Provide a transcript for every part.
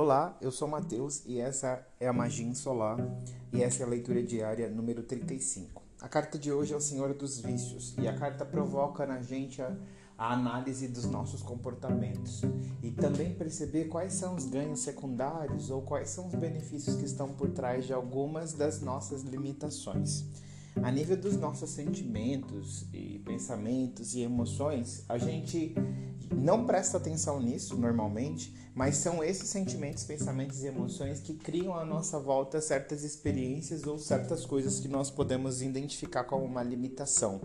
Olá, eu sou Matheus e essa é a Magia Solar e essa é a leitura diária número 35. A carta de hoje é o Senhor dos Vícios e a carta provoca na gente a, a análise dos nossos comportamentos e também perceber quais são os ganhos secundários ou quais são os benefícios que estão por trás de algumas das nossas limitações. A nível dos nossos sentimentos e pensamentos e emoções, a gente não presta atenção nisso normalmente, mas são esses sentimentos, pensamentos e emoções que criam à nossa volta certas experiências ou certas coisas que nós podemos identificar como uma limitação.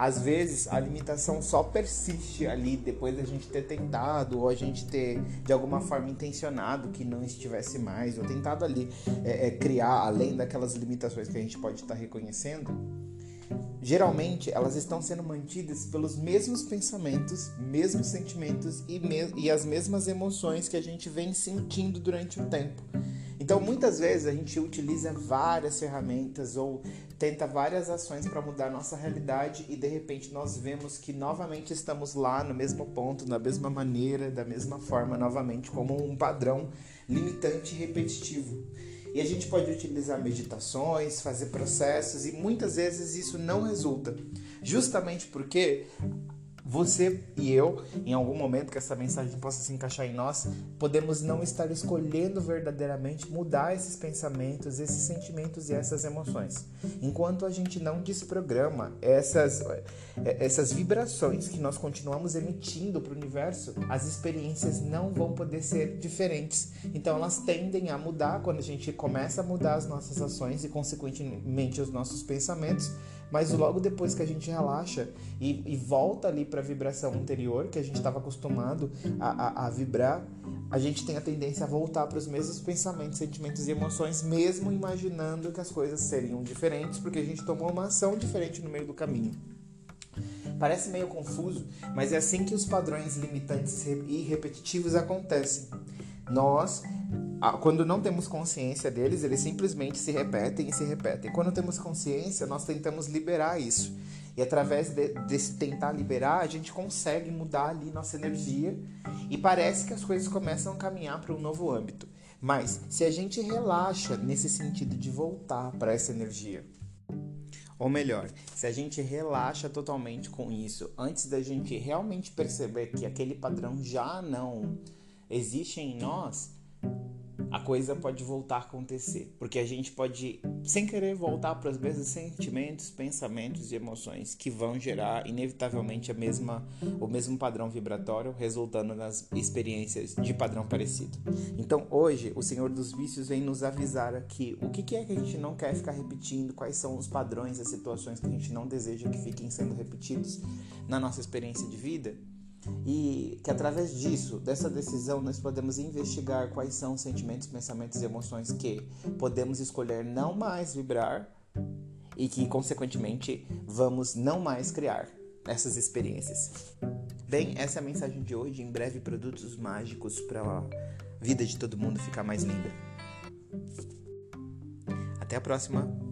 Às vezes a limitação só persiste ali depois da gente ter tentado ou a gente ter de alguma forma intencionado que não estivesse mais ou tentado ali é, é, criar além daquelas limitações que a gente pode estar reconhecendo geralmente elas estão sendo mantidas pelos mesmos pensamentos, mesmos sentimentos e, me e as mesmas emoções que a gente vem sentindo durante o tempo. Então, muitas vezes a gente utiliza várias ferramentas ou tenta várias ações para mudar a nossa realidade e de repente nós vemos que novamente estamos lá no mesmo ponto, da mesma maneira, da mesma forma, novamente como um padrão limitante e repetitivo. E a gente pode utilizar meditações, fazer processos e muitas vezes isso não resulta. Justamente porque você e eu, em algum momento que essa mensagem possa se encaixar em nós, podemos não estar escolhendo verdadeiramente mudar esses pensamentos, esses sentimentos e essas emoções. Enquanto a gente não desprograma essas, essas vibrações que nós continuamos emitindo para o universo, as experiências não vão poder ser diferentes. Então elas tendem a mudar quando a gente começa a mudar as nossas ações e, consequentemente, os nossos pensamentos mas logo depois que a gente relaxa e, e volta ali para a vibração anterior, que a gente estava acostumado a, a, a vibrar, a gente tem a tendência a voltar para os mesmos pensamentos, sentimentos e emoções, mesmo imaginando que as coisas seriam diferentes, porque a gente tomou uma ação diferente no meio do caminho. Parece meio confuso, mas é assim que os padrões limitantes e repetitivos acontecem. Nós quando não temos consciência deles, eles simplesmente se repetem e se repetem. Quando temos consciência, nós tentamos liberar isso. E através de, desse tentar liberar, a gente consegue mudar ali nossa energia e parece que as coisas começam a caminhar para um novo âmbito. Mas se a gente relaxa nesse sentido de voltar para essa energia, ou melhor, se a gente relaxa totalmente com isso, antes da gente realmente perceber que aquele padrão já não existe em nós, a coisa pode voltar a acontecer, porque a gente pode, sem querer, voltar para os mesmos sentimentos, pensamentos e emoções que vão gerar inevitavelmente a mesma, o mesmo padrão vibratório, resultando nas experiências de padrão parecido. Então, hoje, o Senhor dos Vícios vem nos avisar aqui o que é que a gente não quer ficar repetindo, quais são os padrões, as situações que a gente não deseja que fiquem sendo repetidos na nossa experiência de vida e que através disso, dessa decisão, nós podemos investigar quais são os sentimentos, pensamentos e emoções que podemos escolher não mais vibrar e que, consequentemente, vamos não mais criar essas experiências. Bem, essa é a mensagem de hoje. Em breve, produtos mágicos para a vida de todo mundo ficar mais linda. Até a próxima!